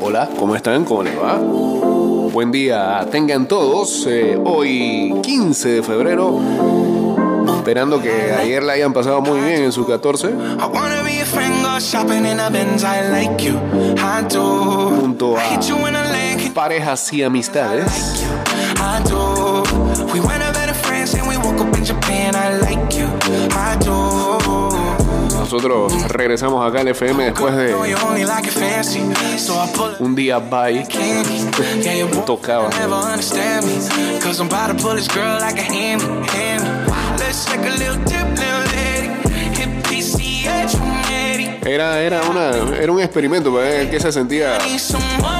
Hola, ¿cómo están? ¿Cómo les va? Buen día, tengan todos. eh, hoy 15 de febrero. Esperando que ayer la hayan pasado muy bien en su 14. I wanna be a friend, Nosotros regresamos acá al FM después de un día bye. Tocaba. never understand me, cause I'm about to pull this girl like a hand, hand. Let's take a little dip, little lady. Hit PCH 180. Era, era, una, era un experimento para ver qué se sentía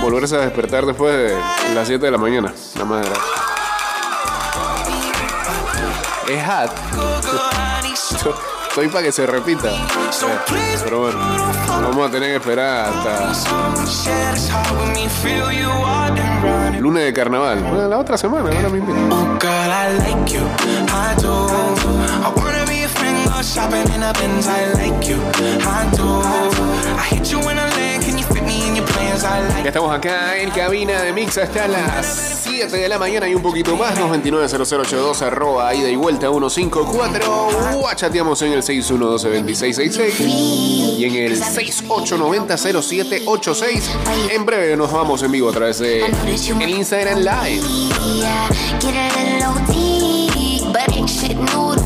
volverse a despertar después de las 7 de la mañana. Nada más era. Es hot. Estoy para que se repita. Pero bueno, vamos a tener que esperar hasta lunes de carnaval. Bueno, la otra semana, ahora mismo. Ya estamos acá en cabina de Mix hasta las 7 de la mañana y un poquito más. 229-0082 arroba ida y vuelta 154. Guachateamos en el 612-2666 y en el 6890-0786. En breve nos vamos en vivo a través de el Instagram Live.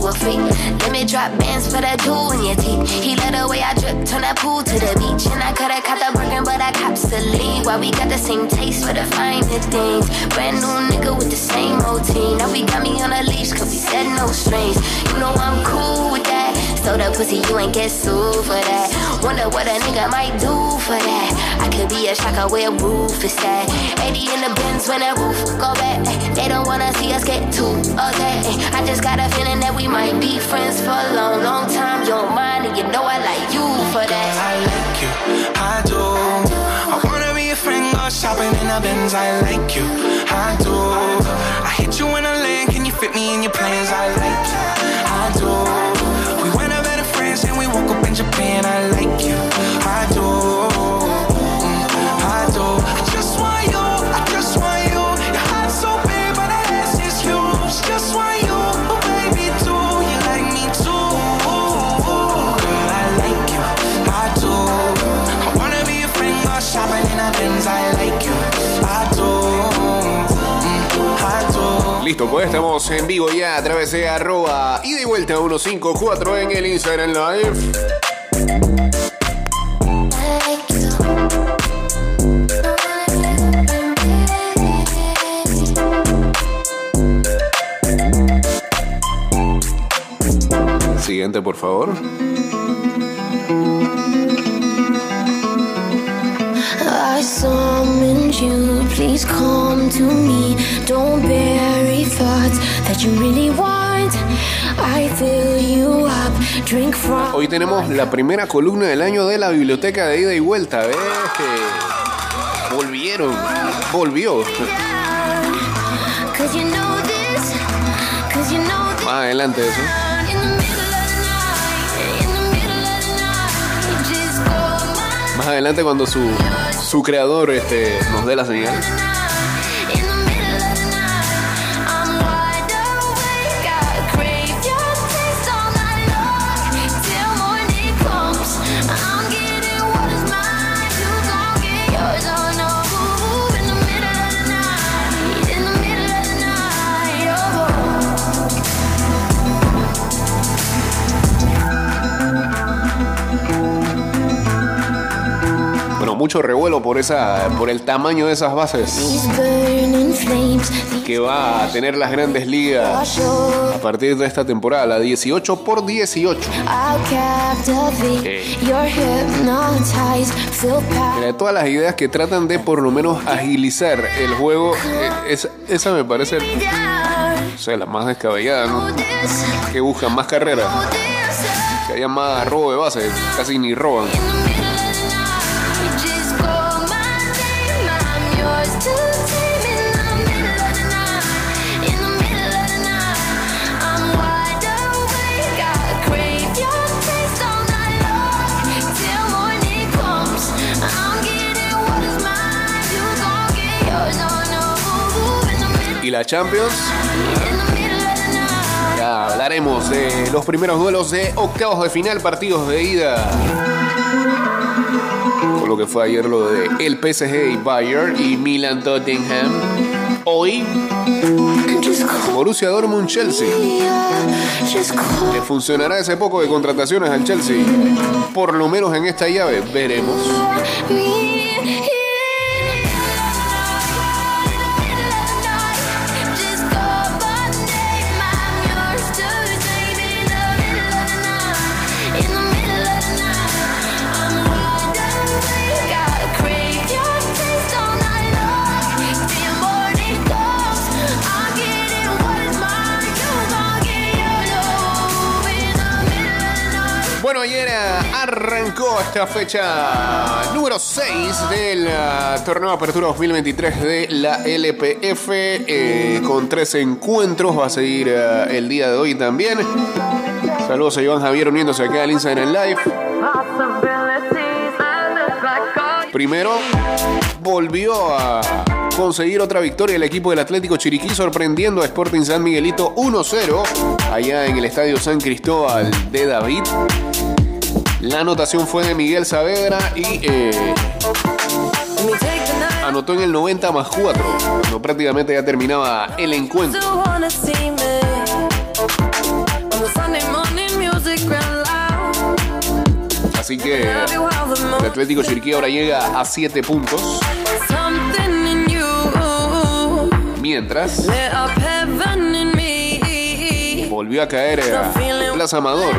Let me drop bands for that jewel in your teeth. He let the way I drip, turn that pool to the beach. And I coulda caught the Birkin, but I cops the lead. Why we got the same taste for the finer things. Brand new nigga with the same routine. Now we got me on a leash, cause we said no strings. You know I'm cool with that. So the pussy, you ain't get sued for that. Wonder what a nigga might do for that. I could be a shocker where roof is at. 80 in the bins when that roof go back. They don't wanna see us get too upset. I just got a feeling that we might be friends for a long, long time. You don't mind, and you know I like you for that. I like you. I do. I wanna be a friend, go shopping in the Benz. I like you. I do. I hit you in a lane. Can you fit me in your plans? I like you. I do. And we woke up in Japan. I like you. I do. Listo, pues estamos en vivo ya a través de arroba y vuelta 154 en el Instagram Live. Siguiente, por favor. Summoned you, please come to me. Don't bury thoughts that you really want. I fill you up, drink from. Hoy tenemos la primera columna del año de la biblioteca de ida y vuelta. ¿Ves? Volvieron. Volvió. Más adelante eso. Más adelante cuando su, su creador este, nos dé la señal. Mucho revuelo por esa, por el tamaño de esas bases que va a tener las grandes ligas a partir de esta temporada, la 18 por 18. I'll captivate. Okay. You're hypnotized, feel power. Mira, todas las ideas que tratan de por lo menos agilizar el juego, eh, es- esa me parece, o sea, la más descabellada, ¿no? Que buscan más carreras, que haya más robo de base, casi ni roban. Y la Champions. Ya hablaremos de los primeros duelos de octavos de final, partidos de ida. Con lo que fue ayer lo de el PSG y Bayern y Milan Tottenham. Hoy Borussia Dortmund Chelsea. ¿Le funcionará ese poco de contrataciones al Chelsea? Por lo menos en esta llave, veremos. Esta fecha número 6 del uh, torneo Apertura 2023 de la LPF eh, con tres encuentros. Va a seguir uh, el día de hoy también. Saludos a Iván Javier uniéndose acá al Instagram Live. Primero, volvió a conseguir otra victoria el equipo del Atlético Chiriquí sorprendiendo a Sporting San Miguelito 1-0 allá en el Estadio San Cristóbal de David. La anotación fue de Miguel Saavedra y eh, anotó en el 90 más 4, cuando prácticamente ya terminaba el encuentro. Así que el Atlético Chiriquí ahora llega a 7 puntos. Mientras volvió a caer a Plaza Amador.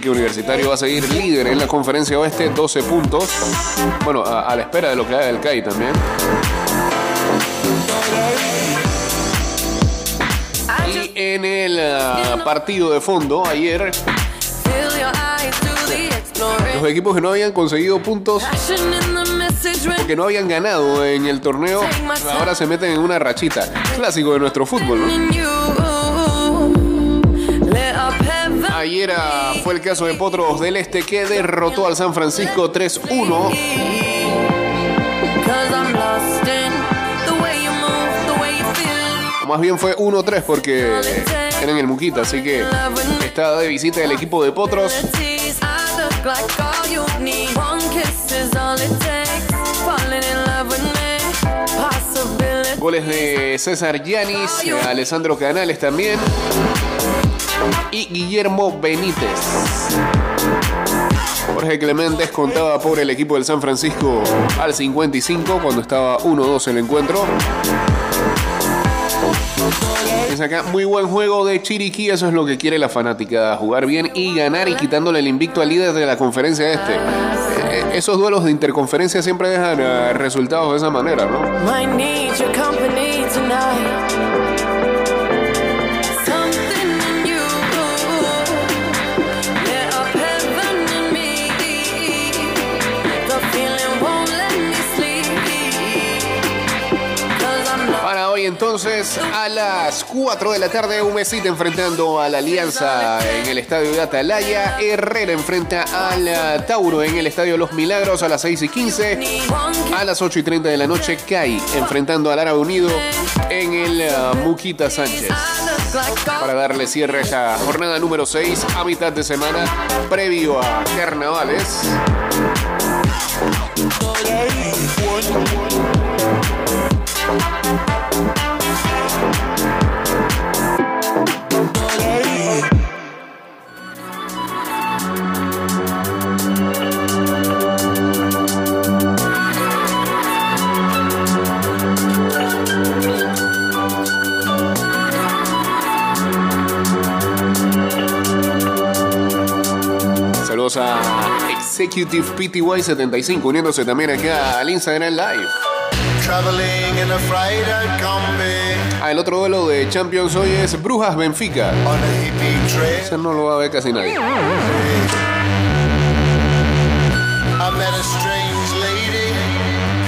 Que Universitario va a seguir líder en la conferencia oeste, 12 puntos. Bueno, a, la espera de lo que haga el CAI también. Y en el uh, partido de fondo, ayer, los equipos que no habían conseguido puntos porque no habían ganado en el torneo, ahora se meten en una rachita. Clásico de nuestro fútbol, ¿no? Ayer uh, fue el caso de Potros del Este que derrotó al San Francisco 3-1. Más bien fue 1-3 porque era en el Muquita, así que está de visita el equipo de Potros. Goles de César Yanis, Alessandro Canales también y Guillermo Benítez. Jorge Clemente contaba por el equipo del San Francisco al 55 cuando estaba 1-2 el encuentro. Es acá muy buen juego de Chiriquí, eso es lo que quiere la fanática, jugar bien y ganar y quitándole el invicto al líder de la conferencia este. Eh, esos duelos de interconferencia siempre dejan uh, resultados de esa manera, ¿no? Entonces a las 4 de la tarde un mesita enfrentando a la Alianza en el estadio de Atalaya. Herrera enfrenta al Tauro en el estadio Los Milagros a las 6 y 15. A las 8 y 30 de la noche CAI enfrentando al Árabe Unido en el uh, Muquita Sánchez. Para darle cierre a esta jornada número 6 a mitad de semana previo a carnavales. A Executive PTY75 uniéndose también acá al Instagram Live. Traveling in a freighter combi. Ah, el otro duelo de Champions hoy es Brujas Benfica. Ese no lo va a ver casi nadie. I met a strange lady.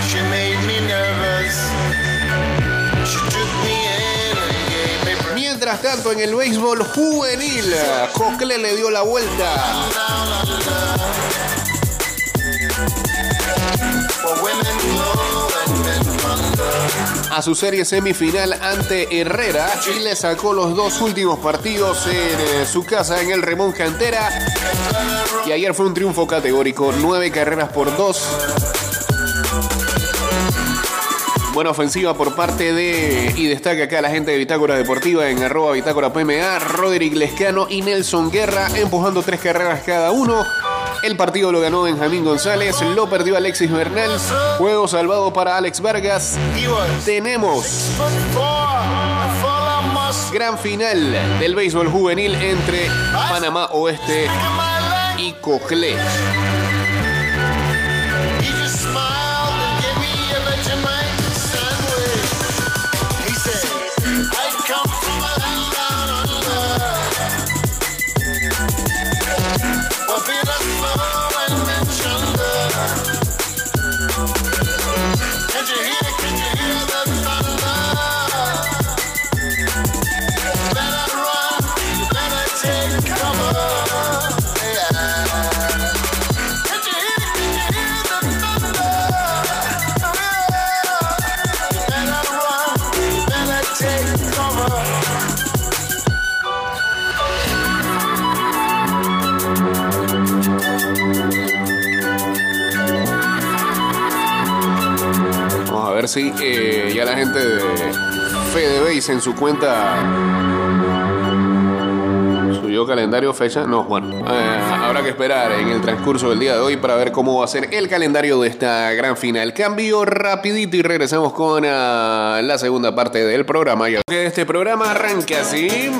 She made me nervous. She took me in Mientras tanto, en el béisbol juvenil, Cocle le dio la vuelta. A su serie semifinal ante Herrera y le sacó los dos últimos partidos en eh, su casa en el Remón Cantera. Y ayer fue un triunfo categórico, nueve carreras por dos. Buena ofensiva por parte de, y destaca acá la gente de Bitácora Deportiva en arroba Bitácora PMA, Roderick Lescano y Nelson Guerra empujando tres carreras cada uno. El partido lo ganó Benjamín González, lo perdió Alexis Bernal. Juego salvado para Alex Vargas. Tenemos gran final del béisbol juvenil entre Panamá Oeste y Coclé. Sí, eh, ya la gente de Fede Base en su cuenta subió calendario, fecha. No, bueno, eh, habrá que esperar en el transcurso del día de hoy para ver cómo va a ser el calendario de esta gran final. Cambio rapidito y regresamos con ah, la segunda parte del programa. Ya que este programa arranca así.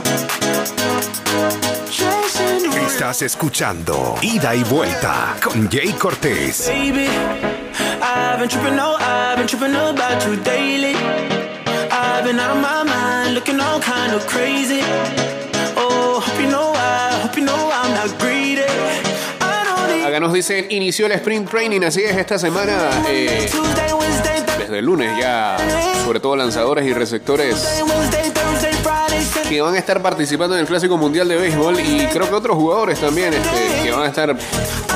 Estás escuchando Ida y Vuelta con Jay Cortés. I've been tripping, no, I've been tripping about you daily. I've been out of my mind, looking all kind of crazy. Oh, hope you know I, hope you know I'm not greedy. Acá nos dicen, inició el sprint training, así es esta semana. Eh, desde el lunes ya, sobre todo lanzadores y receptores que van a estar participando en el Clásico Mundial de Béisbol y creo que otros jugadores también este, que van a estar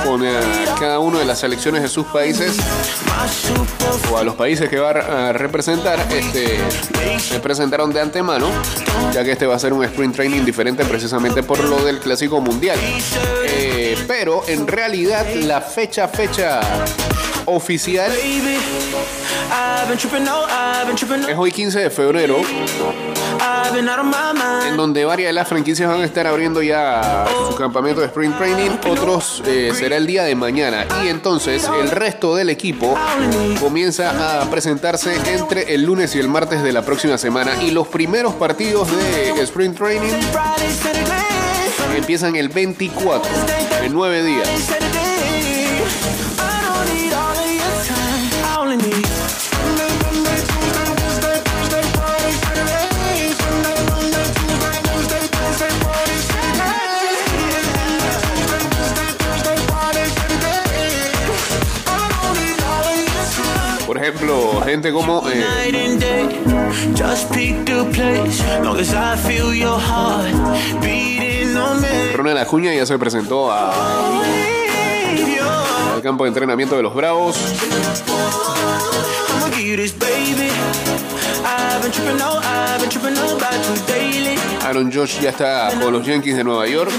con eh, cada uno de las selecciones de sus países o a los países que va a representar, este, se presentaron de antemano, ya que este va a ser un sprint training diferente precisamente por lo del Clásico Mundial. Eh, pero en realidad la fecha, fecha oficial. Es hoy 15 de febrero. En donde varias de las franquicias van a estar abriendo ya su campamento de Spring Training, otros eh, será el día de mañana. Y entonces el resto del equipo comienza a presentarse entre el lunes y el martes de la próxima semana. Y los primeros partidos de Spring Training empiezan el 24, en nueve días. Como eh, Ronald Acuña ya se presentó a, al campo de entrenamiento de los Bravos. Aaron Josh ya está con los Yankees de Nueva York.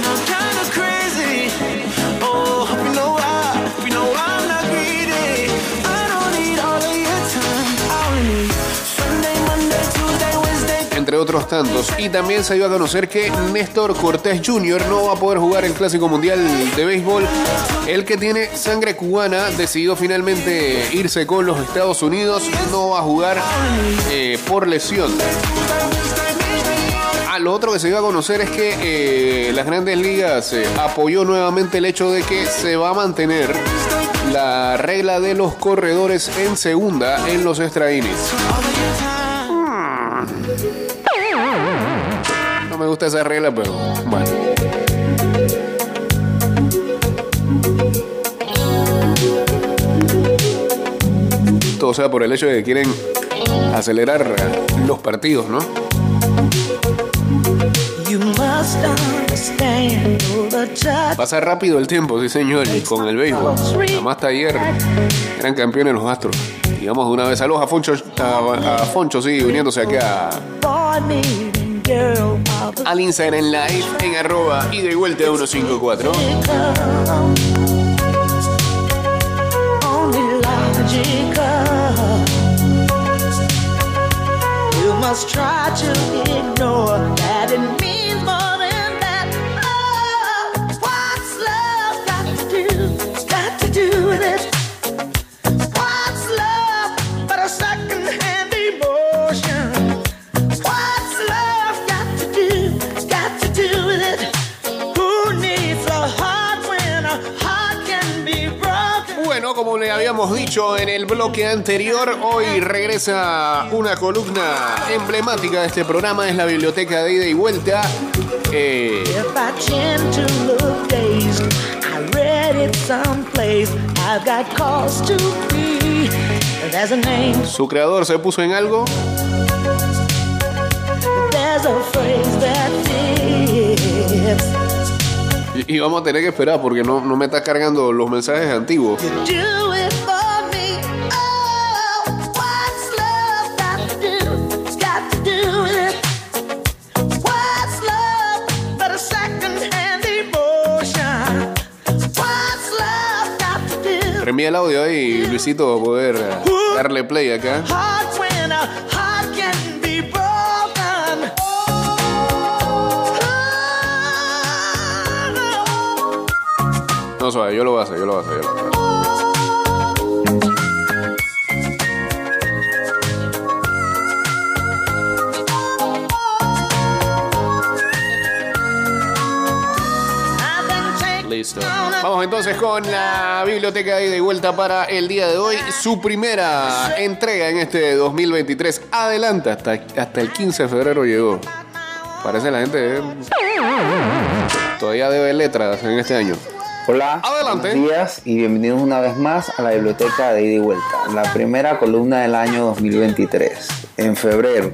Otros tantos. Y también se dio a conocer que Néstor Cortés Jr. no va a poder jugar el Clásico Mundial de Béisbol. El que tiene sangre cubana decidió finalmente irse con los Estados Unidos. No va a jugar eh, por lesión. Ah, lo otro que se dio a conocer es que eh, las grandes ligas eh, apoyó nuevamente el hecho de que se va a mantener la regla de los corredores en segunda en los extra innings. Me gusta esa regla, pero bueno. Todo sea por el hecho de que quieren acelerar los partidos, ¿no? Pasa rápido el tiempo, sí señor, y con el béisbol. Además ayer eran campeones los Astros. Y vamos de una vez a los Afoncho, a, a Foncho, sí, uniéndose aquí a, al Instagram live en arroba y de vuelta a 154. You must try to ignore that habíamos dicho en el bloque anterior, hoy regresa una columna emblemática de este programa, es la biblioteca de ida y vuelta. Eh, su creador se puso en algo y vamos a tener que esperar porque no, no me está cargando los mensajes antiguos. Reenvía el audio ahí, Luisito, va a poder eh, darle play acá. No suave, yo lo voy a hacer, yo lo voy a hacer, yo lo voy a hacer. Listo. Vamos entonces con la biblioteca de ida y vuelta para el día de hoy. Su primera entrega en este 2023. Adelante, hasta, hasta el 15 de febrero llegó. Parece la gente eh, todavía debe letras en este año. Hola, Adelante. buenos días y bienvenidos una vez más a la biblioteca de ida y vuelta, la primera columna del año 2023, en febrero.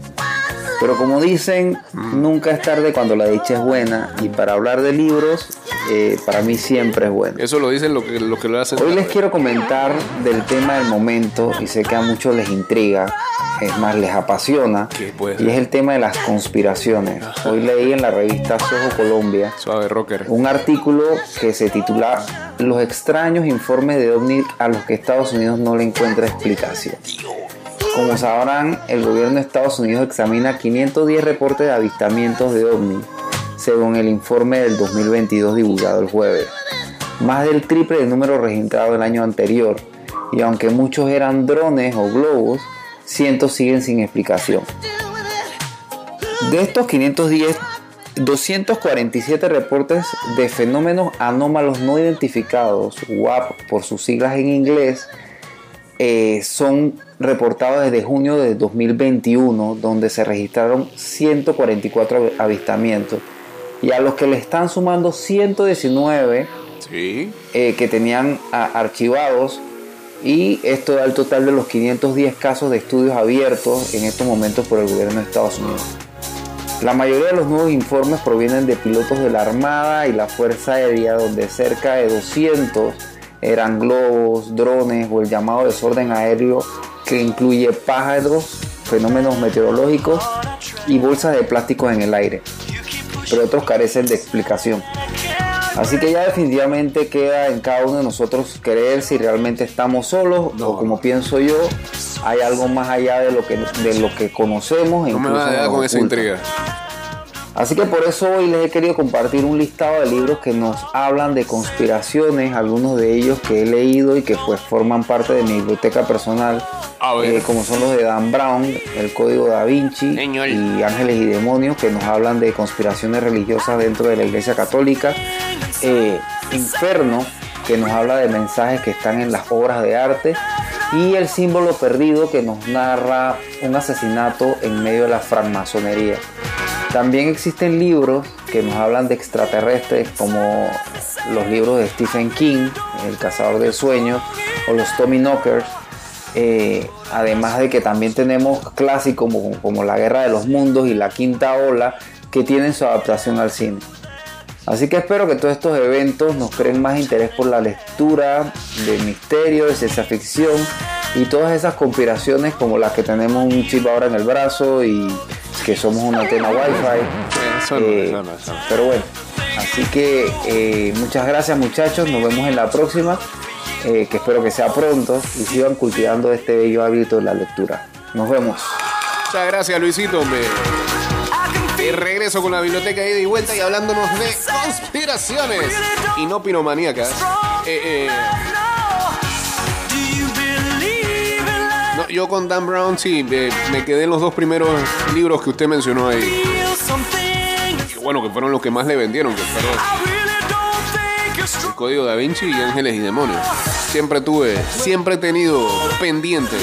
Pero como dicen, nunca es tarde cuando la dicha es buena y para hablar de libros, eh, para mí siempre es bueno. Eso lo dicen lo que, lo que lo hacen. Hoy les quiero comentar del tema del momento y sé que a muchos les intriga, es más, les apasiona, ¿Qué puede y es el tema de las conspiraciones. Hoy leí en la revista Soho Colombia Suave rocker. un artículo que se titula Los extraños informes de OVNI a los que Estados Unidos no le encuentra explicación. Como sabrán, el gobierno de Estados Unidos examina 510 reportes de avistamientos de OVNI, según el informe del 2022 divulgado el jueves. Más del triple del número registrado el año anterior, y aunque muchos eran drones o globos, cientos siguen sin explicación. De estos 510, 247 reportes de fenómenos anómalos no identificados, WAP por sus siglas en inglés, eh, son reportados desde junio de 2021, donde se registraron 144 avistamientos, y a los que le están sumando 119 Sí. eh, que tenían a- archivados y esto da el total de los 510 casos de estudios abiertos en estos momentos por el gobierno de Estados Unidos. La mayoría de los nuevos informes provienen de pilotos de la Armada y la Fuerza Aérea, donde cerca de 200 eran globos, drones o el llamado desorden aéreo que incluye pájaros, fenómenos meteorológicos y bolsas de plástico en el aire. Pero otros carecen de explicación. Así que ya definitivamente queda en cada uno de nosotros creer si realmente estamos solos o como pienso yo, hay algo más allá de lo que, de lo que conocemos. e No me vas a con esa intriga. Así que por eso hoy les he querido compartir un listado de libros que nos hablan de conspiraciones, algunos de ellos que he leído y que pues forman parte de mi biblioteca personal, A ver. eh, como son los de Dan Brown, El Código da Vinci Señor. y Ángeles y Demonios, que nos hablan de conspiraciones religiosas dentro de la Iglesia Católica, eh, Inferno, que nos habla de mensajes que están en las obras de arte, y El símbolo perdido, que nos narra un asesinato en medio de la francmasonería. También existen libros que nos hablan de extraterrestres, como los libros de Stephen King, El cazador del sueño, o los Tommy Knockers. Eh, además de que también tenemos clásicos como, La Guerra de los Mundos y La Quinta Ola, que tienen su adaptación al cine. Así que espero que todos estos eventos nos creen más interés por la lectura de misterio, de ciencia ficción y todas esas conspiraciones como las que tenemos un chip ahora en el brazo y que somos una antena wifi. Eso no, Eh, eso no, eso no. Pero bueno, así que eh, muchas gracias muchachos, nos vemos en la próxima, eh, que espero que sea pronto y sigan cultivando este bello hábito de la lectura. Nos vemos. Muchas gracias, Luisito. Me... Regreso con la biblioteca ida y vuelta y hablándonos de conspiraciones y no piromaníacas. Eh, yo con Dan Brown sí, me quedé en los dos primeros libros que usted mencionó ahí. Y bueno, que fueron los que más le vendieron, que fueron El Código da Vinci y Ángeles y Demonios. Siempre tuve, siempre he tenido pendiente.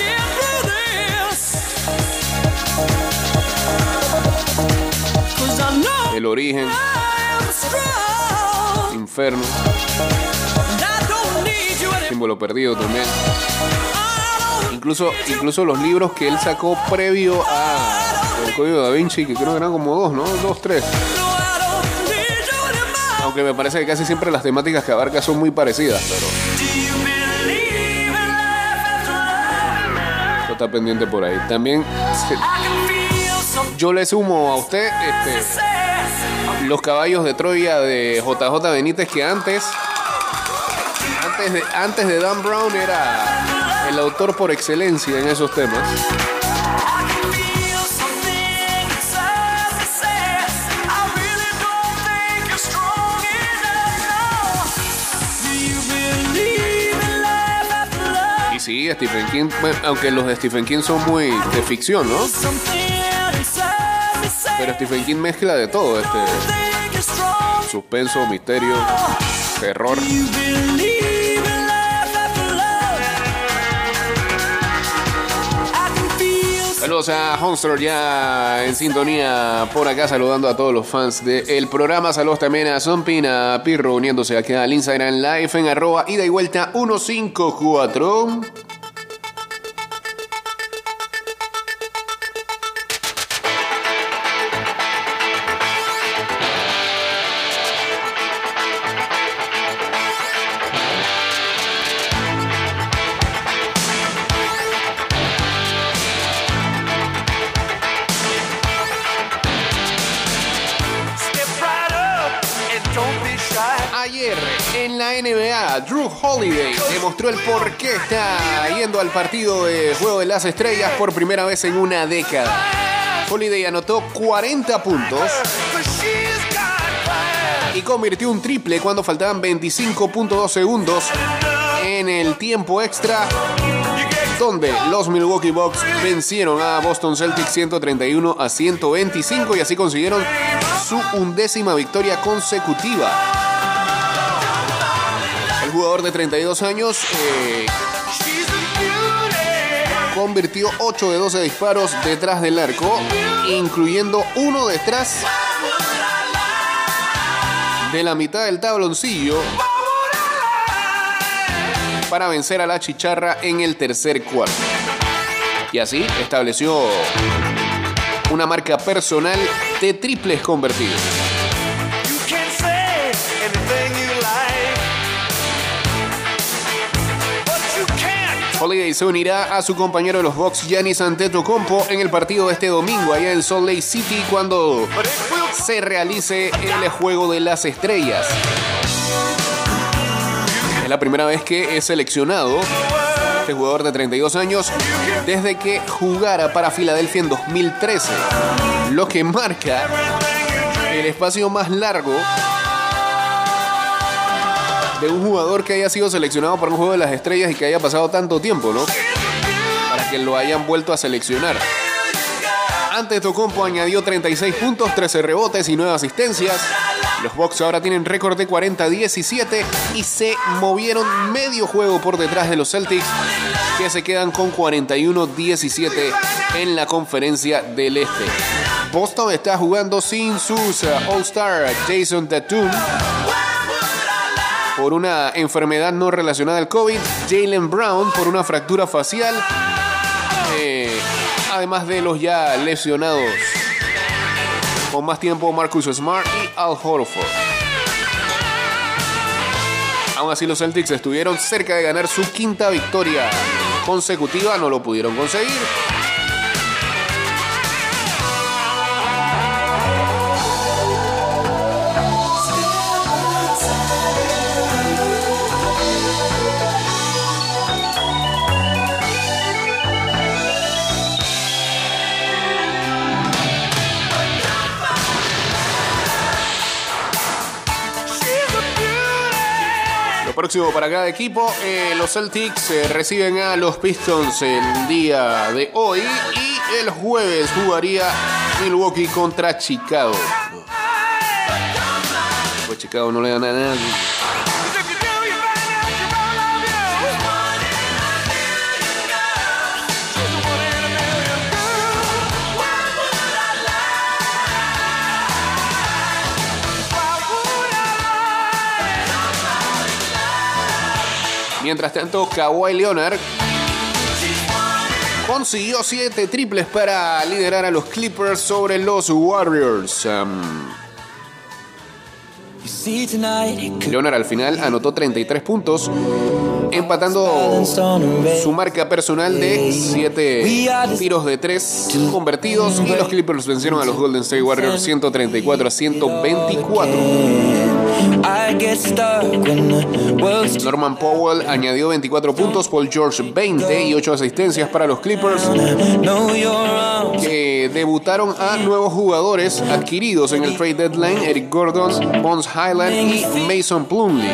El origen, Inferno, Símbolo Perdido también. Incluso, incluso los libros que él sacó previo a El Código da Vinci, que creo que eran como dos, ¿no? Dos, tres. Aunque me parece que casi siempre las temáticas que abarca son muy parecidas, pero eso está pendiente por ahí. También yo le sumo a usted este, los caballos de Troya de JJ Benítez que antes, antes de, antes de Dan Brown era el autor por excelencia en esos temas. Y sí, Stephen King, aunque los de Stephen King son muy de ficción, ¿no? Pero Stephen King mezcla de todo, este suspenso, misterio, terror. Saludos a Honster ya en sintonía por acá, saludando a todos los fans del programa. Saludos también a Zompin, a Pirro uniéndose aquí al Instagram Live en arroba ida y vuelta 154. Drew Holiday demostró el por qué está yendo al partido de Juego de las Estrellas por primera vez en una década. Holiday anotó 40 puntos y convirtió un triple cuando faltaban 25.2 segundos en el tiempo extra donde los Milwaukee Bucks vencieron a Boston Celtics 131 a 125 y así consiguieron su undécima victoria consecutiva. Jugador de 32 años eh, convirtió 8 de 12 disparos detrás del arco, incluyendo uno detrás de la mitad del tabloncillo para vencer a la chicharra en el tercer cuarto. Y así estableció una marca personal de triples convertidos. Holiday se unirá a su compañero de los Bucks, Giannis Antetokounmpo, en el partido de este domingo allá en Salt Lake City cuando se realice el Juego de las Estrellas. Es la primera vez que es seleccionado este jugador de 32 años desde que jugara para Filadelfia en 2013, lo que marca el espacio más largo de un jugador que haya sido seleccionado para un juego de las estrellas y que haya pasado tanto tiempo, ¿no? Para que lo hayan vuelto a seleccionar. Antes Tocompo añadió 36 puntos, 13 rebotes y 9 asistencias. Los Bucks ahora tienen récord de 40-17 y se movieron medio juego por detrás de los Celtics, que se quedan con 41-17 en la conferencia del Este. Boston está jugando sin sus All-Star Jason Tatum por una enfermedad no relacionada al COVID, Jalen Brown por una fractura facial, eh, además de los ya lesionados con más tiempo Marcus Smart y Al Horford. Aún así los Celtics estuvieron cerca de ganar su quinta victoria consecutiva, no lo pudieron conseguir. Próximo para cada equipo, eh, los Celtics eh, reciben a los Pistons el día de hoy y el jueves jugaría Milwaukee contra Chicago. Pues Chicago no le gana a nadie. Mientras tanto, Kawhi Leonard consiguió 7 triples para liderar a los Clippers sobre los Warriors. Leonard al final anotó 33 puntos, empatando su marca personal de 7 tiros de 3 convertidos y los Clippers vencieron a los Golden State Warriors 134 a 124. Norman Powell añadió 24 puntos, Paul George 20 y 8 asistencias para los Clippers que debutaron a nuevos jugadores adquiridos en el trade deadline, Eric Gordon, Bones Highland y Mason Plumlee.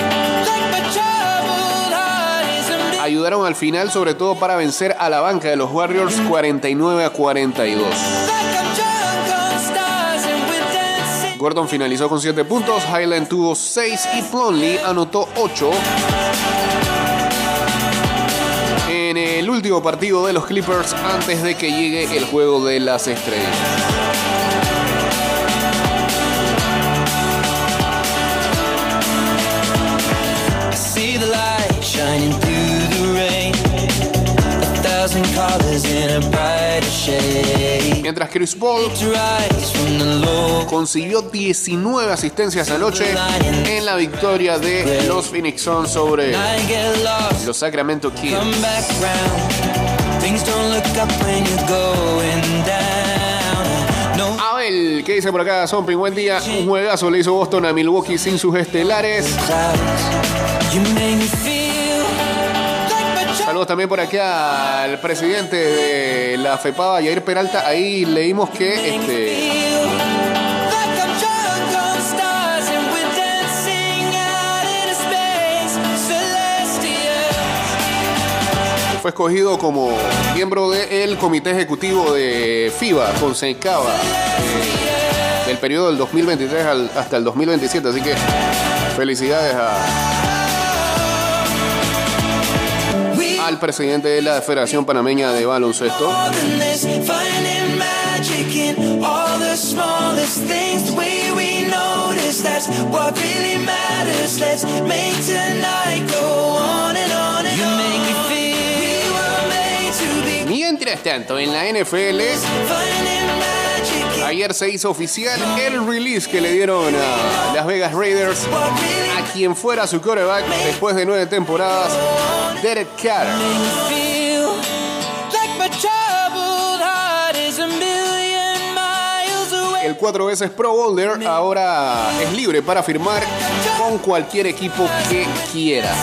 Ayudaron al final sobre todo para vencer a la banca de los Warriors 49 a 42. Gordon finalizó con 7 puntos, Highland tuvo 6 y Plumlee anotó 8. En el último partido de los Clippers antes de que llegue el juego de las estrellas. Mientras Chris Paul consiguió 19 asistencias anoche en la victoria de los Phoenix Suns sobre los Sacramento Kings. Abel, ¿qué dice por acá? Zombie, buen día. Un juegazo le hizo Boston a Milwaukee sin sus estelares. También por acá al presidente de la FEPAVA, Jair Peralta. Ahí leímos que este, fue escogido como miembro del comité ejecutivo de FIBA con Sencaba eh, del periodo del 2023 al- hasta el 2027. Así que felicidades a- al presidente de la Federación Panameña de Baloncesto. Mientras tanto, en la NFL, ayer se hizo oficial el release que le dieron a Las Vegas Raiders a quien fuera su quarterback después de nueve temporadas, Derek Carr. El cuatro veces Pro Bowler ahora es libre para firmar con cualquier equipo que quiera.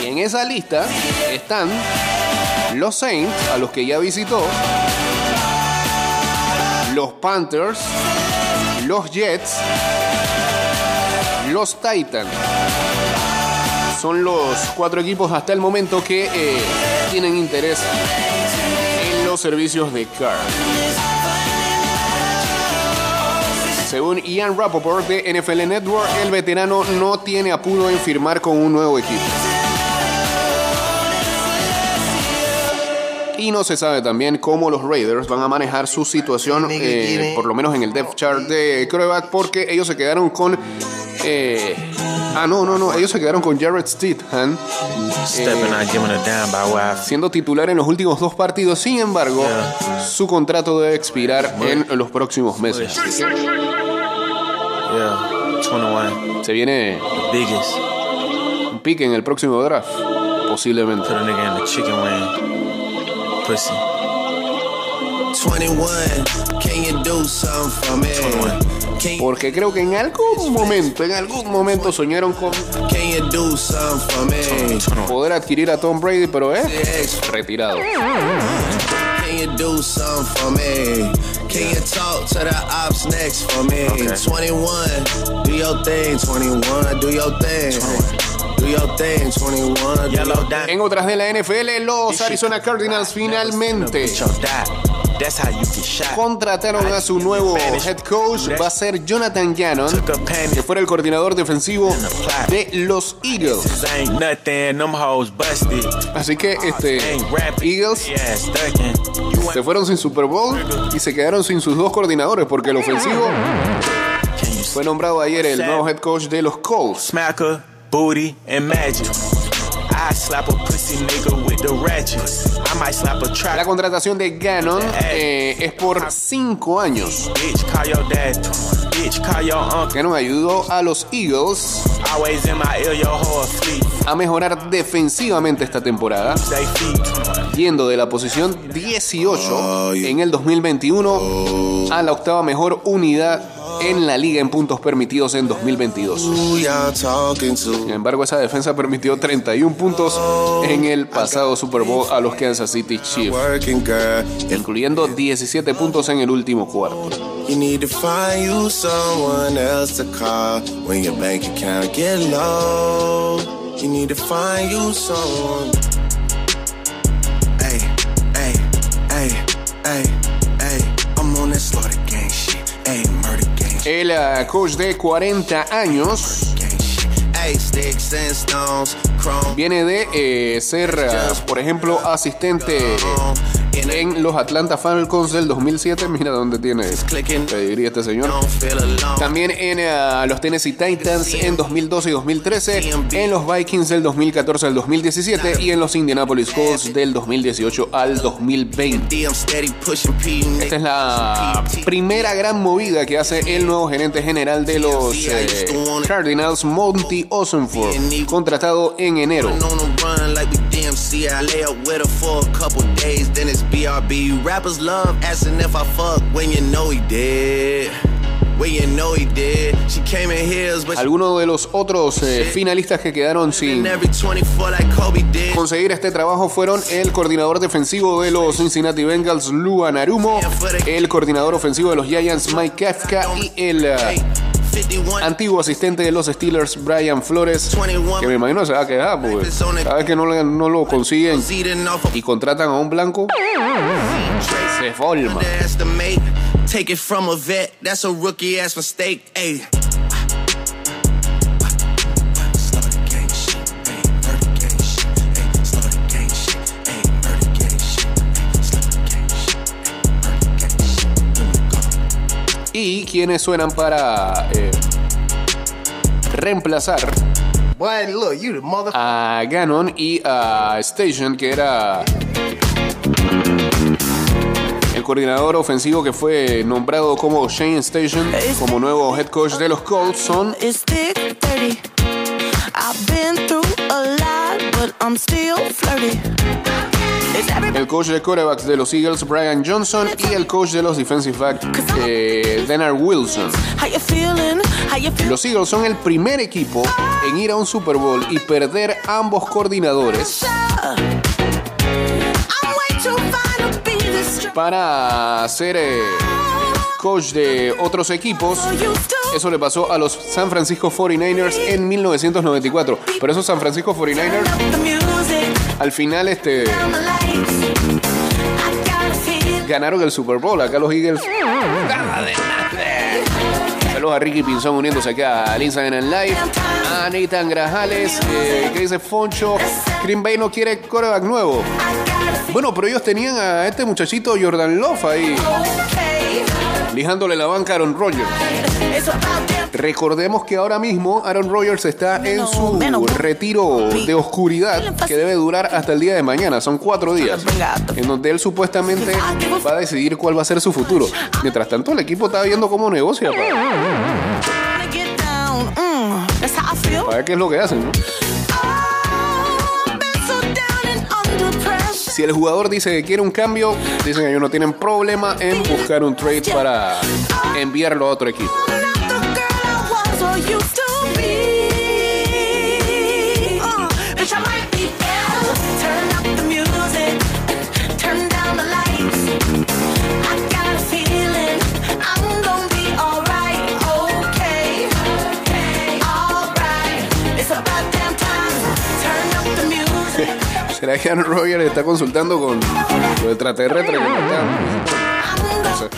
Y en esa lista están los Saints, a los que ya visitó, los Panthers, los Jets, los Titans. Son los cuatro equipos hasta el momento que eh, tienen interés en los servicios de Carr. Según Ian Rappaport de NFL Network, el veterano no tiene apuro en firmar con un nuevo equipo. Y no se sabe también cómo los Raiders van a manejar su situación, eh, por lo menos en el depth chart de quarterback, porque ellos se quedaron con. eh, ah, no, no, no. Ellos se quedaron con Jared I feel. siendo titular en los últimos dos partidos. Sin embargo, su contrato debe expirar en los próximos meses. Así que Yeah, 21. se viene Biggest. un pique en el próximo draft, posiblemente. Pussy. 21, can you do something for me? Porque creo que en algún momento, en algún momento soñaron con can you do something for me? poder adquirir a Tom Brady, pero es Yes, retirado. Can you do something for me? Can you talk to the ops next for me? 21, do your thing, 21, do your thing. Do your thing, 21. En otras de la NFL, los Arizona Cardinals finalmente contrataron a su nuevo head coach. Va a ser Jonathan Gannon, que fuera el coordinador defensivo de los Eagles. Así que este. Eagles se fueron sin Super Bowl y se quedaron sin sus dos coordinadores porque el ofensivo fue nombrado ayer el nuevo head coach de los Colts. Booty, and magic? I slap a pussy nigga with the ratchet. La contratación de Gannon eh, es por cinco años. Gannon ayudó a los Eagles a mejorar defensivamente esta temporada, yendo de la posición 18 en el 2021 a la octava mejor unidad en la liga en puntos permitidos en 2022. Who y'all talking to? Sin embargo, esa defensa permitió 31 puntos en el pasado Super Bowl a los Kansas City Chiefs, incluyendo 17 puntos en el último cuarto. You need to find you someone else to call when your bank account get low. You need to find you someone. Hey, hey, hey, hey, hey. I'm on that slaughter gang shit. Hey, murder gang shit. El eh, coach de 40 años viene de eh, ser, por ejemplo, asistente en los Atlanta Falcons del 2007. Mira dónde tiene pediría este señor. También en eh, los Tennessee Titans en 2012 y 2013, en los Vikings del 2014 al 2017 y en los Indianapolis Colts del 2018 al 2020. D, I'm steady pushing P. Esta es la primera gran movida que hace el nuevo gerente general de los eh, Cardinals, Monty Osenford, contratado en enero. BRB. Rappers love asking if I fuck when you know he did. Algunos de los otros eh, finalistas que quedaron sin in every 24 like Kobe did. conseguir este trabajo fueron el coordinador defensivo de los Cincinnati Bengals, Lou Anarumo, el coordinador ofensivo de los Giants, Mike Kafka, y el 51 antiguo asistente de los Steelers, Brian Flores, que me imagino se va a quedar, porque cada vez que no, lo consiguen y contratan a un blanco, se forma. underestimate. Take it from a vet, that's a rookie ass mistake. Ayy. Y quienes suenan para eh, reemplazar a Ganon y a Station, que era el coordinador ofensivo que fue nombrado como Shane Station como nuevo head coach de los Colts, son It's thick 30. I've been through a lot, but I'm still flirty. El coach de quarterbacks de los Eagles, Brian Johnson, y el coach de los defensive backs, eh, Denard Wilson. Los Eagles son el primer equipo en ir a un Super Bowl y perder ambos coordinadores para ser eh, coach de otros equipos. Eso le pasó a los San Francisco 49ers en 1994. Pero esos San Francisco 49ers the music, al final este, ganaron el Super Bowl. Acá los Eagles Saludos a Ricky Pinzón uniéndose acá al Instagram Live. A Nathan Grajales, eh, que dice Foncho, Green Bay no quiere coreback nuevo. Bueno, pero ellos tenían a este muchachito Jordan Love ahí, lijándole la banca a Aaron Rodgers. Recordemos que ahora mismo Aaron Rodgers está en su retiro de oscuridad que debe durar hasta el día de mañana. Son cuatro días en donde él supuestamente va a decidir cuál va a ser su futuro. Mientras tanto, el equipo está viendo cómo negocia. Para, para ver qué es lo que hacen. ¿no? Si el jugador dice que quiere un cambio, dicen que ellos no tienen problema en buscar un trade para enviarlo a otro equipo. ¿Será que Aaron Rodgers está consultando con los extraterrestres? No sé.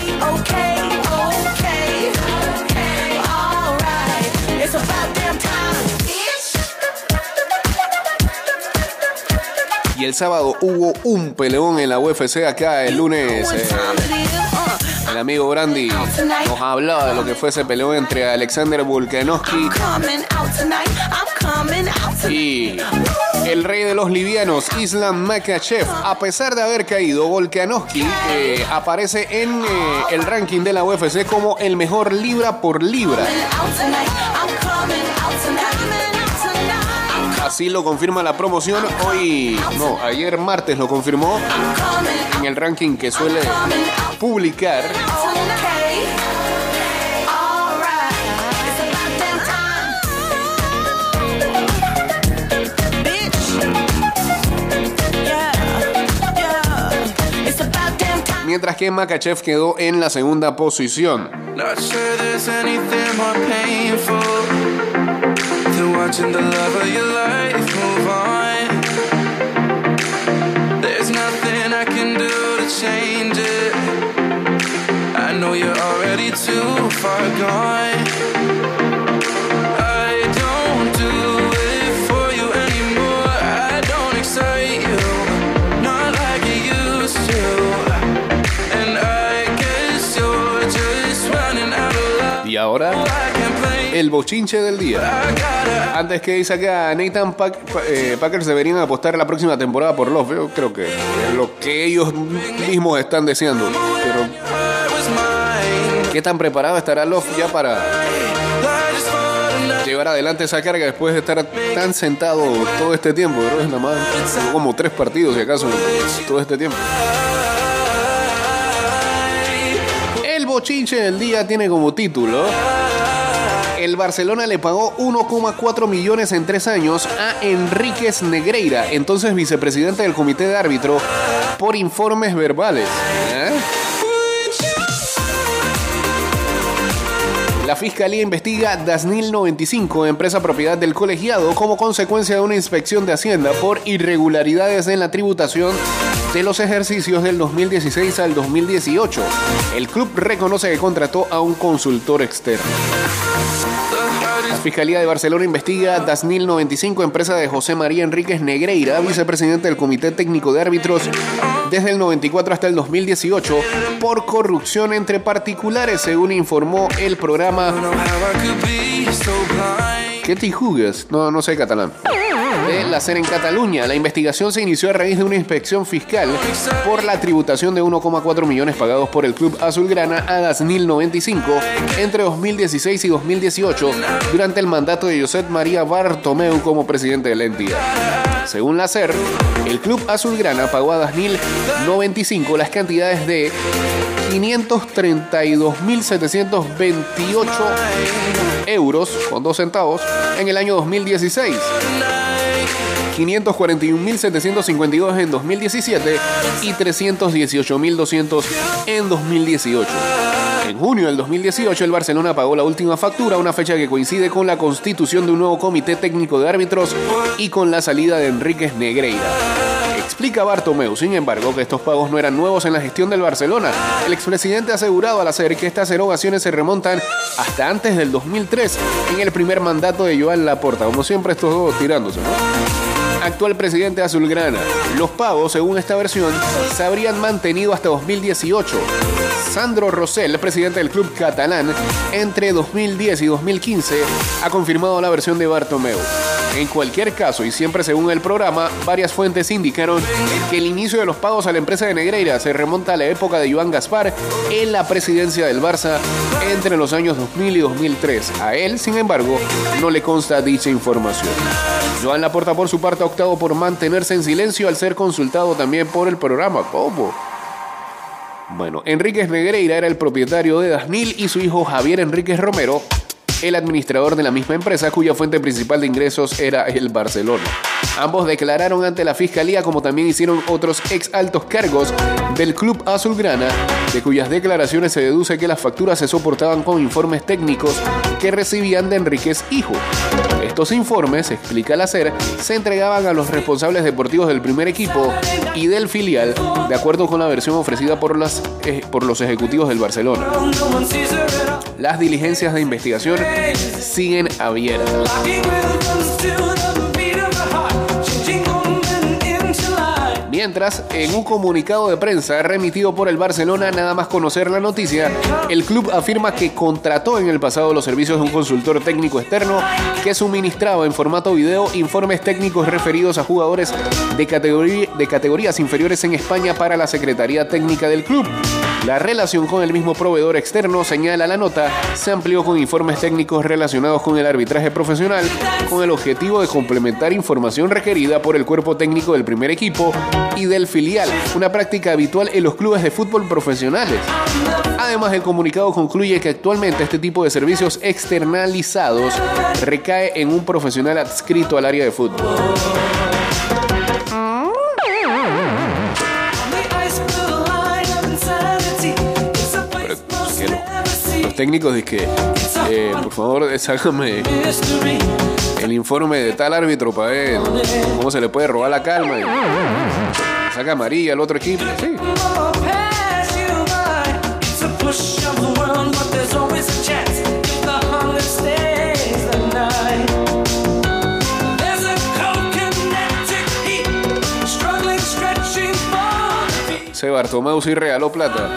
Y el sábado hubo un peleón en la UFC acá el lunes. eh, el amigo Brandy nos hablaba de lo que fue ese peleón entre Alexander Volkanovski y el rey de los livianos, Islam Makachev. A pesar de haber caído, Volkanovski eh, aparece en eh, el ranking de la UFC como el mejor libra por libra. Así lo confirma la promoción. Hoy, no, ayer martes lo confirmó en el ranking que suele publicar. Mientras que Makachev quedó en la segunda posición. I know you're already too far gone. El bochinche del día. Antes que dice acá, Nathan Pack- Pa- eh, Packers deberían apostar la próxima temporada por Love. Yo creo que es lo que ellos mismos están deseando. Pero. ¿qué tan preparado estará Love ya para llevar adelante esa carga después de estar tan sentado todo este tiempo? Creo que es nada más como tres partidos, si acaso, todo este tiempo. Bochinche del día tiene como título. El Barcelona le pagó 1,4 millones en tres años a Enríquez Negreira, entonces vicepresidente del comité de árbitro, por informes verbales. ¿Eh? La fiscalía investiga Dasnil 95, empresa propiedad del colegiado, como consecuencia de una inspección de Hacienda por irregularidades en la tributación de los ejercicios del 2016 al 2018. El club reconoce que contrató a un consultor externo. Fiscalía de Barcelona investiga Dasnil 95, empresa de José María Enríquez Negreira, vicepresidente del Comité Técnico de Árbitros desde el 94 hasta el 2018, por corrupción entre particulares, según informó el programa. ¿Qué te jugas? No, no sé catalán. La SER en Cataluña. La investigación se inició a raíz de una inspección fiscal por la tributación de 1,4 millones pagados por el club azulgrana a Dasnil 95 entre 2016 y 2018 durante el mandato de Josep María Bartomeu como presidente de la entidad. Según la SER, el club azulgrana pagó a Dasnil 95 las cantidades de 532.728 euros con dos centavos en el año 2016. 541.752 en 2017 y 318.200 en 2018. En junio del 2018 el Barcelona pagó la última factura, una fecha que coincide con la constitución de un nuevo comité técnico de árbitros y con la salida de Enríquez Negreira, Explica Bartomeu, sin embargo, que estos pagos no eran nuevos en la gestión del Barcelona. El expresidente ha asegurado al hacer que estas erogaciones se remontan hasta antes del 2003, en el primer mandato de Joan Laporta. Como siempre, estos dos tirándose, ¿no? Actual presidente azulgrana. Los pagos, según esta versión, se habrían mantenido hasta 2018. Sandro Rosell, presidente del club catalán, entre 2010 y 2015, ha confirmado la versión de Bartomeu. En cualquier caso, y siempre según el programa, varias fuentes indicaron que el inicio de los pagos a la empresa de Negreira se remonta a la época de Joan Gaspar en la presidencia del Barça entre los años 2000 y 2003. A él, sin embargo, no le consta dicha información. Joan Laporta, por su parte, ha optado por mantenerse en silencio al ser consultado también por el programa. ¿Cómo? Bueno, Enríquez Negreira era el propietario de Dasnil y su hijo Javier Enríquez Romero, el administrador de la misma empresa cuya fuente principal de ingresos era el Barcelona. Ambos declararon ante la fiscalía como también hicieron otros ex altos cargos del club azulgrana, de cuyas declaraciones se deduce que las facturas se soportaban con informes técnicos que recibían de Enríquez hijo. Estos informes, explica la SER, se entregaban a los responsables deportivos del primer equipo y del filial, de acuerdo con la versión ofrecida por, eh, por los ejecutivos del Barcelona. Las diligencias de investigación siguen abiertas. Mientras, en un comunicado de prensa remitido por el Barcelona, nada más conocer la noticia, el club afirma que contrató en el pasado los servicios de un consultor técnico externo que suministraba en formato video informes técnicos referidos a jugadores de, categoría- de categorías inferiores en España para la Secretaría Técnica del club. La relación con el mismo proveedor externo, señala la nota, se amplió con informes técnicos relacionados con el arbitraje profesional, con el objetivo de complementar información requerida por el cuerpo técnico del primer equipo y del filial, una práctica habitual en los clubes de fútbol profesionales. Además, el comunicado concluye que actualmente este tipo de servicios externalizados recae en un profesional adscrito al área de fútbol. Técnicos dicen que, eh, por favor, sácame el informe de tal árbitro para ver cómo se le puede robar la calma. saca amarilla al otro equipo. Sí. Se Bartomeu sí regaló plata.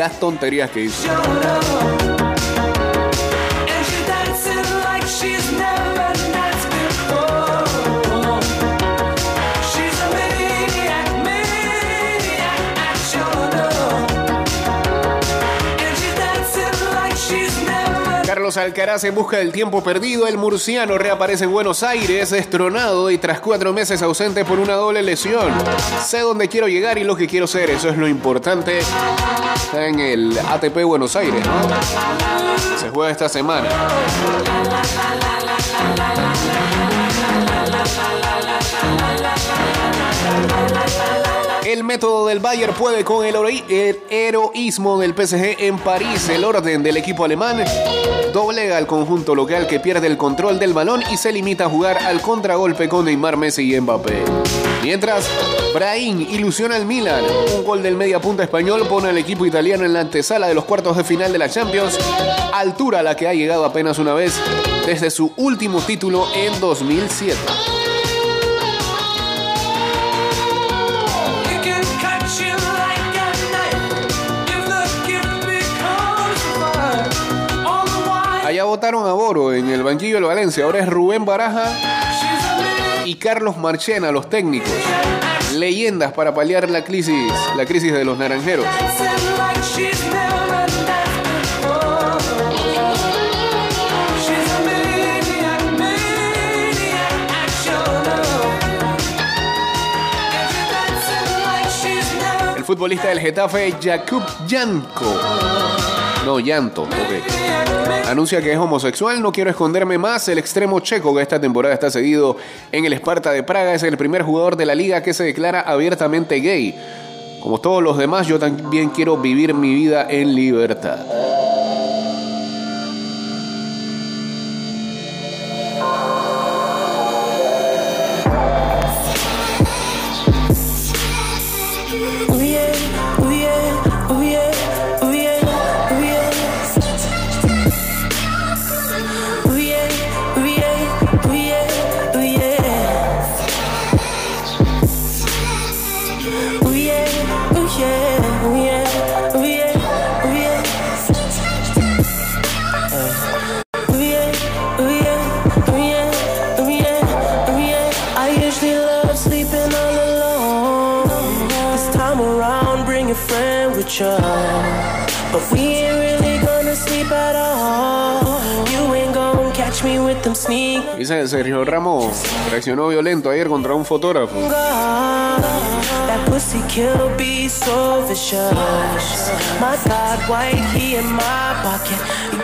Las tonterías que hizo. Carlos Alcaraz en busca del tiempo perdido. El murciano reaparece en Buenos Aires, destronado y tras cuatro meses ausente por una doble lesión. Sé dónde quiero llegar y lo que quiero ser. Eso es lo importante. Está en el ATP Buenos Aires, ¿no? Se juega esta semana. El método del Bayern puede con el, el heroísmo del PSG en París. El orden del equipo alemán doblega al conjunto local que pierde el control del balón y se limita a jugar al contragolpe con Neymar, Messi y Mbappé. Mientras, Brahim ilusiona al Milan. Un gol del mediapunta español pone al equipo italiano en la antesala de los cuartos de final de la Champions, altura a la que ha llegado apenas una vez desde su último título en 2007. Votaron a Boro en el banquillo del Valencia. Ahora es Rubén Baraja y Carlos Marchena, los técnicos. Leyendas para paliar la crisis, la crisis de los naranjeros. El futbolista del Getafe, Jakub Janko. No, Llanto. Anuncia que es homosexual, no quiero esconderme más. El extremo checo que esta temporada está cedido en el Esparta de Praga es el primer jugador de la liga que se declara abiertamente gay. Como todos los demás, yo también quiero vivir mi vida en libertad. Dice que Sergio Ramos reaccionó violento ayer contra un fotógrafo.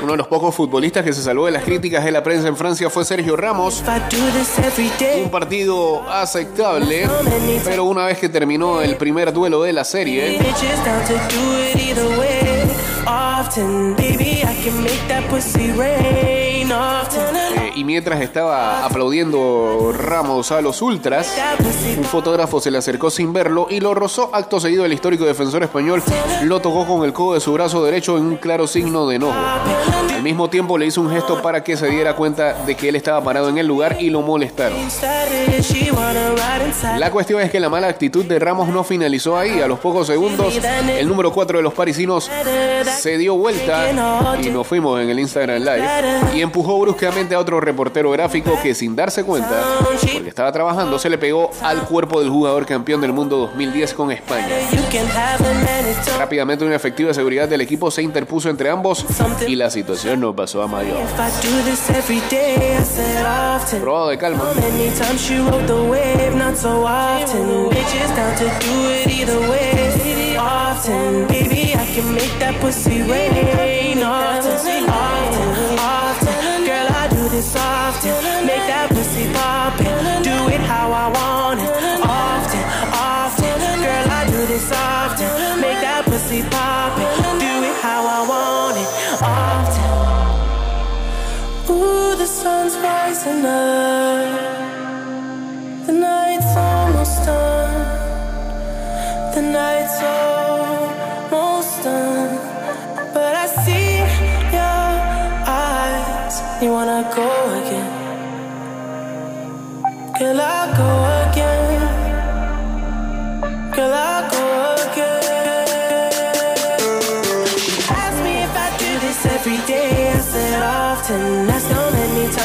Uno de los pocos futbolistas que se salvó de las críticas de la prensa en Francia fue Sergio Ramos. Un partido aceptable, pero una vez que terminó el primer duelo de la serie, Bitches down to do it either way. Often, baby, I can make that pussy rain. Often, y mientras estaba aplaudiendo Ramos a los ultras, un fotógrafo se le acercó sin verlo y lo rozó. Acto seguido, el histórico defensor español lo tocó con el codo de su brazo derecho en un claro signo de enojo. Al mismo tiempo, le hizo un gesto para que se diera cuenta de que él estaba parado en el lugar y lo molestaron. La cuestión es que la mala actitud de Ramos no finalizó ahí. A los pocos segundos, el número 4 de los parisinos se dio vuelta y nos fuimos en el Instagram Live y empujó bruscamente a otro reportero gráfico que sin darse cuenta, porque estaba trabajando, se le pegó al cuerpo del jugador campeón del mundo 2010 con España. Rápidamente una efectiva seguridad del equipo se interpuso entre ambos y la situación no pasó a mayor. Probado de calma. I can make that pussy.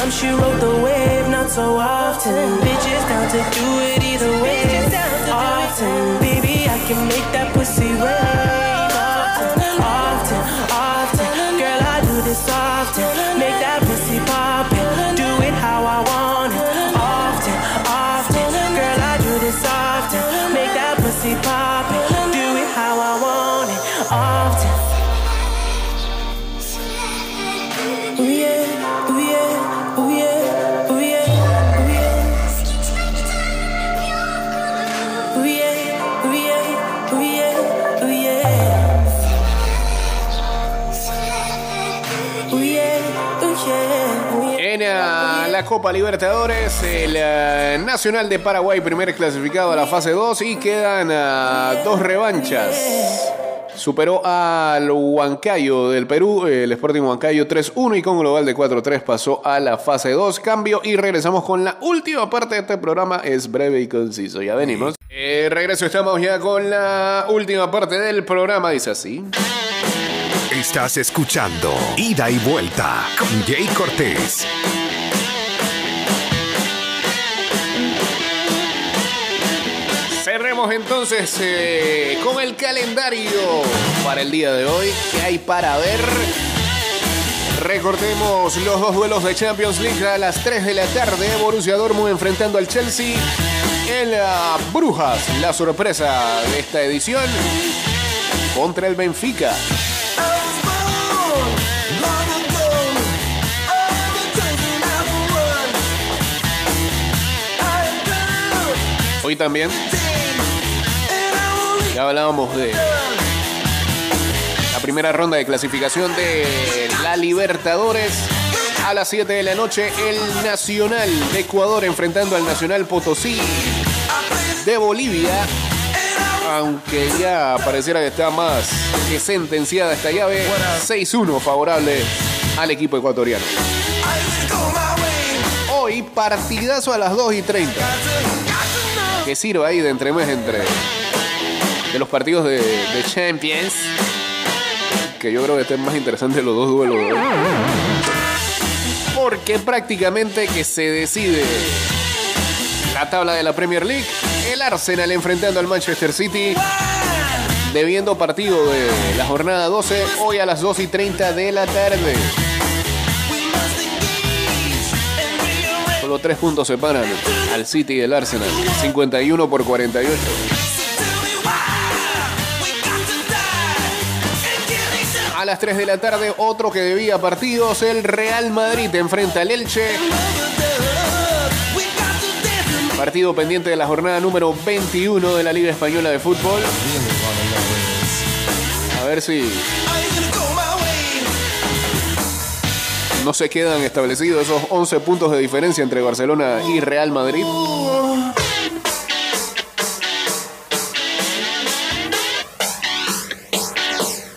Times she rode the wave. Not so often. Bitches down to do it either way. Often, baby, I can make that pussy rain. Often, often, often. Girl, I do this often. Copa Libertadores, el ah, Nacional de Paraguay, primer clasificado a la fase 2 y quedan ah, dos revanchas. Superó al Huancayo del Perú, el Sporting Huancayo 3-1 y con global de 4-3 pasó a la fase 2. Cambio y regresamos con la última parte de este programa. Es breve y conciso. Ya venimos. Eh, regreso, estamos ya con la última parte del programa. Dice así. Estás escuchando Ida y Vuelta con Jay Cortés. Entonces eh, con el calendario para el día de hoy. ¿Qué hay para ver? Recordemos los dos duelos de Champions League a las 3 de la tarde. Borussia Dortmund enfrentando al Chelsea. El ah, Brujas, la sorpresa de esta edición, contra el Benfica. Hoy también hablábamos de la primera ronda de clasificación de la Libertadores. A las 7 de la noche, el Nacional de Ecuador enfrentando al Nacional Potosí de Bolivia. Aunque ya pareciera que está más que sentenciada esta llave, 6-1 favorable al equipo ecuatoriano. Hoy, partidazo a las 2 y 30. Que sirva ahí de entremés entre de los partidos de, de Champions. Que yo creo que estén más interesantes los dos duelos. Porque prácticamente que se decide la tabla de la Premier League. El Arsenal enfrentando al Manchester City. debiendo partido de la jornada 12 hoy a las 2 y 30 de la tarde. Solo tres puntos separan al City y el Arsenal. 51 por 48. A las 3 de la tarde, otro que debía partidos, el Real Madrid enfrenta al Elche. Partido pendiente de la jornada número 21 de la Liga Española de Fútbol. A ver si no se quedan establecidos esos 11 puntos de diferencia entre Barcelona y Real Madrid.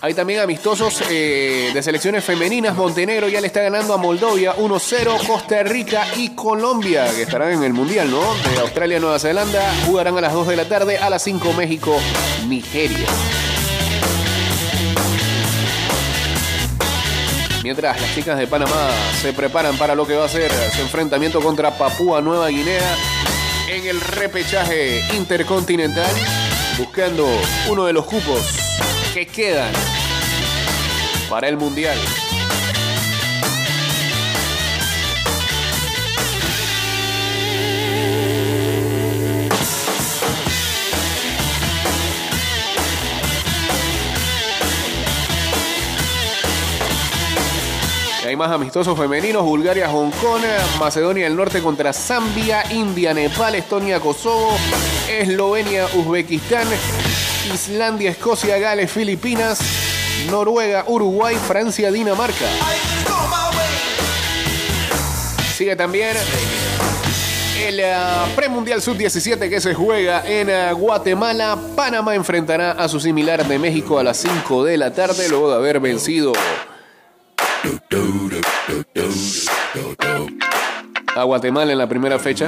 Hay también amistosos eh, de selecciones femeninas. Montenegro ya le está ganando a Moldovia 1-0. Costa Rica y Colombia, que estarán en el Mundial, ¿no? De Australia, Nueva Zelanda, jugarán a las 2 de la tarde. A las 5 México, Nigeria. Mientras las chicas de Panamá se preparan para lo que va a ser su enfrentamiento contra Papúa Nueva Guinea en el repechaje intercontinental, buscando uno de los cupos que quedan para el Mundial. Hay más amistosos femeninos, Bulgaria, Hong Kong, Macedonia del Norte contra Zambia, India, Nepal, Estonia, Kosovo, Eslovenia, Uzbekistán, Islandia, Escocia, Gales, Filipinas, Noruega, Uruguay, Francia, Dinamarca. Sigue también el uh, premundial sub-17 que se juega en uh, Guatemala. Panamá enfrentará a su similar de México a las 5 de la tarde luego de haber vencido a Guatemala en la primera fecha.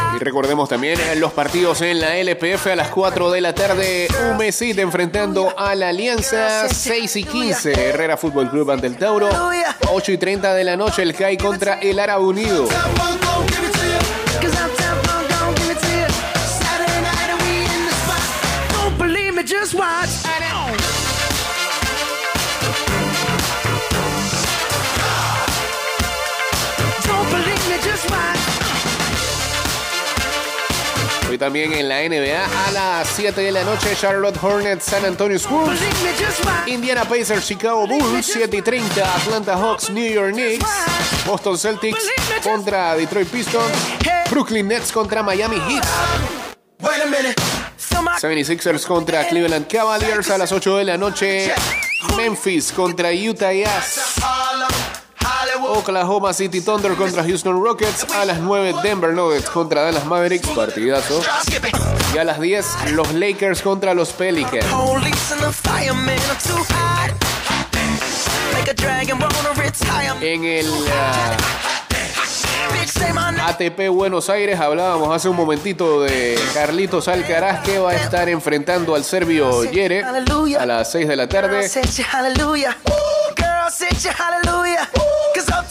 Y recordemos también los partidos en la LPF a las 4 de la tarde. Umesit enfrentando a la Alianza 6 y 15. Herrera Fútbol Club ante el Tauro. 8 y 30 de la noche el CAI contra el Árabe Unido. Cause I'm también en la NBA a las 7 de la noche Charlotte Hornets San Antonio Spurs. Indiana Pacers, Chicago Bulls, 7 y 30, Atlanta Hawks, New York Knicks, Boston Celtics contra Detroit Pistons, Brooklyn Nets contra Miami Heat, Wait a minute. So my 76ers contra Cleveland Cavaliers a las 8 de la noche, Memphis contra Utah Jazz. Oklahoma City Thunder contra Houston Rockets, a las 9 Denver Nuggets contra Dallas Mavericks, partidazo, y a las 10 los Lakers contra los Pelicans. En el ah. ATP Buenos Aires hablábamos hace un momentito de Carlitos Alcaraz que va a estar enfrentando al serbio Yere a las 6 de la tarde.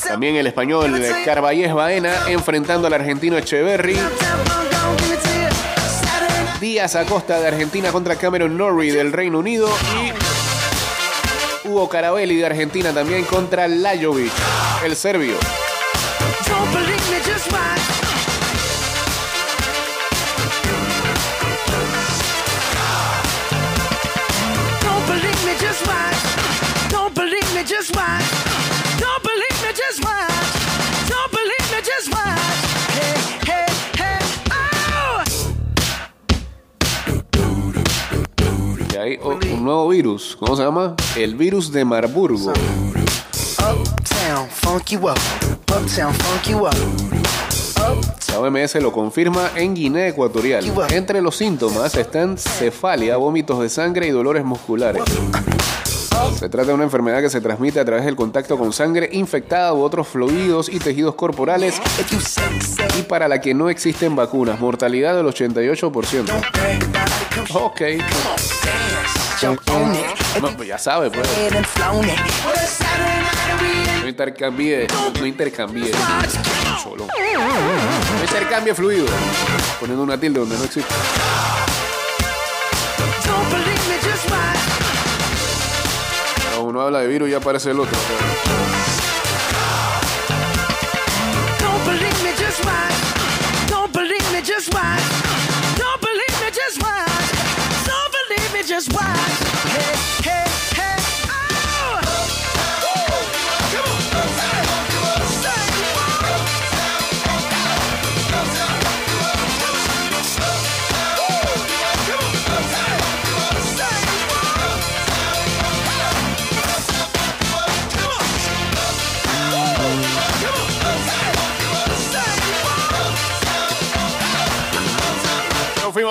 También el español Carballés Baena enfrentando al argentino Echeverry. Díaz Acosta de Argentina contra Cameron Norrie del Reino Unido. Y Hugo Carabelli de Argentina también contra Lajovic, el serbio. Just watch. Don't believe me, just watch. Don't believe me, just watch. Hey, hey, hey, oh! Y hay un nuevo virus. ¿Cómo se llama? El virus de Marburgo. Uptown, funk you up. Uptown, funk you up. La OMS lo confirma en Guinea Ecuatorial. Entre los síntomas están cefalia, vómitos de sangre y dolores musculares. Se trata de una enfermedad que se transmite a través del contacto con sangre infectada u otros fluidos y tejidos corporales y para la que no existen vacunas. Mortalidad del 88%. Ok. No, pues ya sabe, pues. No intercambie, no intercambie. Solo. No intercambie fluido. Poniendo una tilde donde no existe. Uno habla de virus y aparece el otro.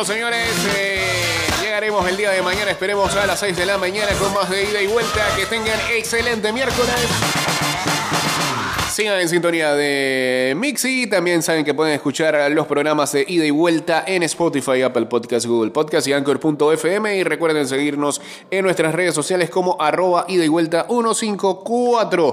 Señores. Eh, llegaremos el día de mañana. Esperemos a las 6 de la mañana con más de ida y vuelta. Que tengan excelente miércoles. Sigan en sintonía de Mixi. También saben que pueden escuchar los programas de ida y vuelta en Spotify, Apple Podcast, Google Podcast y Anchor.fm. Y recuerden seguirnos en nuestras redes sociales como arroba ida y vuelta 154.